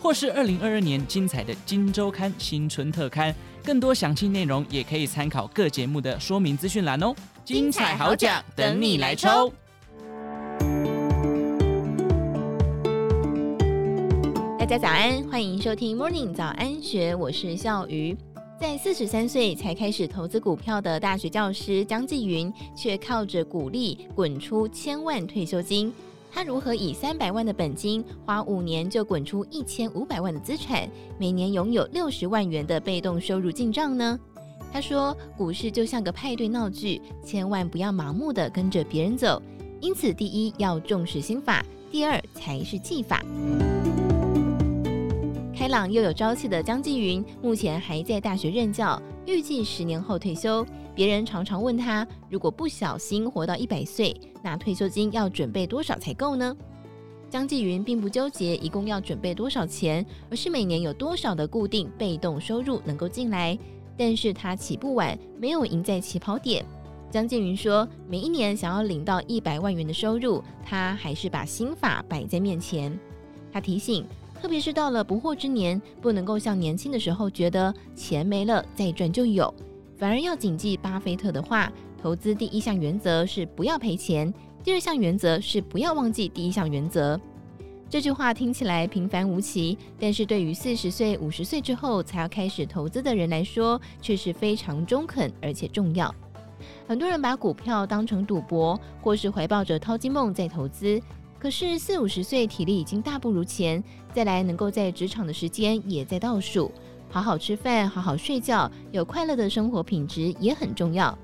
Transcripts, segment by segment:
或是二零二二年精彩的《金周刊》新春特刊。更多详细内容也可以参考各节目的说明资讯栏哦。精彩好奖等你来抽！大家早安，欢迎收听 Morning 早安学，我是笑鱼。在四十三岁才开始投资股票的大学教师江继云，却靠着股利滚出千万退休金。他如何以三百万的本金，花五年就滚出一千五百万的资产，每年拥有六十万元的被动收入进账呢？他说，股市就像个派对闹剧，千万不要盲目的跟着别人走。因此，第一要重视心法，第二才是技法。朗又有朝气的江继云，目前还在大学任教，预计十年后退休。别人常常问他，如果不小心活到一百岁，那退休金要准备多少才够呢？江继云并不纠结一共要准备多少钱，而是每年有多少的固定被动收入能够进来。但是他起步晚，没有赢在起跑点。江继云说，每一年想要领到一百万元的收入，他还是把心法摆在面前。他提醒。特别是到了不惑之年，不能够像年轻的时候觉得钱没了再赚就有，反而要谨记巴菲特的话：投资第一项原则是不要赔钱，第二项原则是不要忘记第一项原则。这句话听起来平凡无奇，但是对于四十岁、五十岁之后才要开始投资的人来说，却是非常中肯而且重要。很多人把股票当成赌博，或是怀抱着淘金梦在投资。可是四五十岁，体力已经大不如前，再来能够在职场的时间也在倒数，好好吃饭，好好睡觉，有快乐的生活品质也很重要。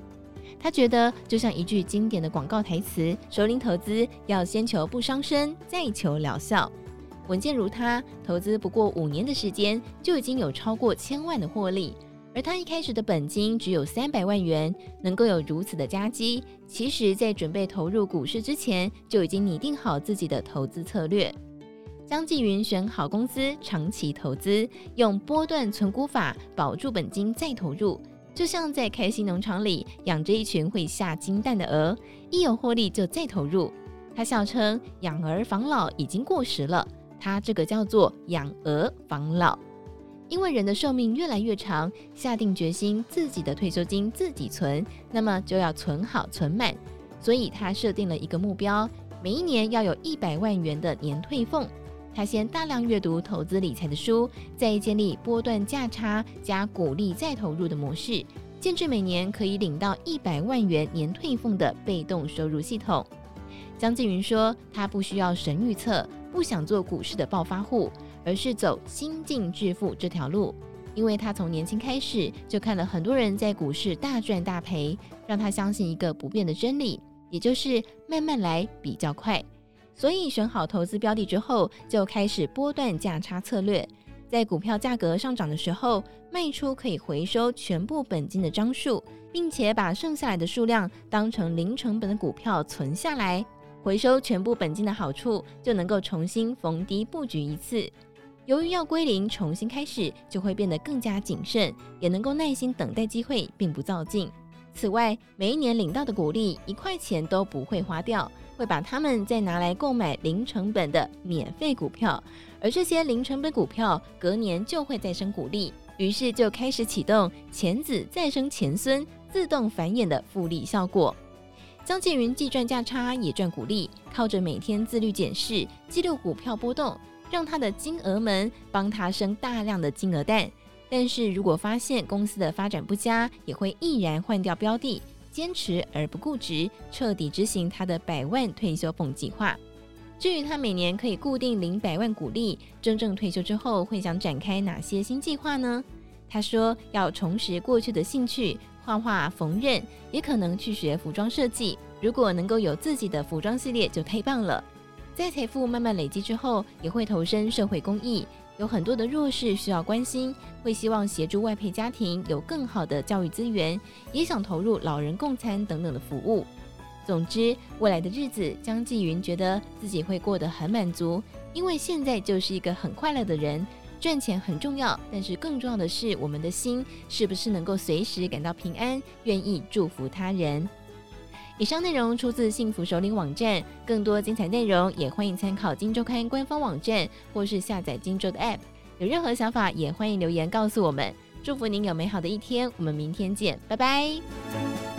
他觉得就像一句经典的广告台词：首领投资要先求不伤身，再求疗效。稳健如他，投资不过五年的时间，就已经有超过千万的获利。而他一开始的本金只有三百万元，能够有如此的佳绩，其实在准备投入股市之前，就已经拟定好自己的投资策略。江继云选好公司，长期投资，用波段存股法保住本金再投入，就像在开心农场里养着一群会下金蛋的鹅，一有获利就再投入。他笑称养儿防老已经过时了，他这个叫做养鹅防老。因为人的寿命越来越长，下定决心自己的退休金自己存，那么就要存好存满。所以他设定了一个目标，每一年要有一百万元的年退俸。他先大量阅读投资理财的书，再建立波段价差加股利再投入的模式，建置每年可以领到一百万元年退俸的被动收入系统。江继云说，他不需要神预测，不想做股市的暴发户。而是走新进致富这条路，因为他从年轻开始就看了很多人在股市大赚大赔，让他相信一个不变的真理，也就是慢慢来比较快。所以选好投资标的之后，就开始波段价差策略，在股票价格上涨的时候卖出，可以回收全部本金的张数，并且把剩下来的数量当成零成本的股票存下来，回收全部本金的好处，就能够重新逢低布局一次。由于要归零，重新开始，就会变得更加谨慎，也能够耐心等待机会，并不躁进。此外，每一年领到的股利一块钱都不会花掉，会把它们再拿来购买零成本的免费股票，而这些零成本股票隔年就会再生股利，于是就开始启动钱子再生钱孙、自动繁衍的复利效果。江建云既赚价差也赚股利，靠着每天自律检视、记录股票波动。让他的金鹅们帮他生大量的金鹅蛋，但是如果发现公司的发展不佳，也会毅然换掉标的，坚持而不固执，彻底执行他的百万退休俸计划。至于他每年可以固定领百万股利，真正退休之后会想展开哪些新计划呢？他说要重拾过去的兴趣，画画、缝纫，也可能去学服装设计。如果能够有自己的服装系列，就太棒了。在财富慢慢累积之后，也会投身社会公益，有很多的弱势需要关心，会希望协助外配家庭有更好的教育资源，也想投入老人共餐等等的服务。总之，未来的日子，江继云觉得自己会过得很满足，因为现在就是一个很快乐的人。赚钱很重要，但是更重要的是，我们的心是不是能够随时感到平安，愿意祝福他人。以上内容出自幸福首领网站，更多精彩内容也欢迎参考《金周刊》官方网站，或是下载金周的 App。有任何想法，也欢迎留言告诉我们。祝福您有美好的一天，我们明天见，拜拜。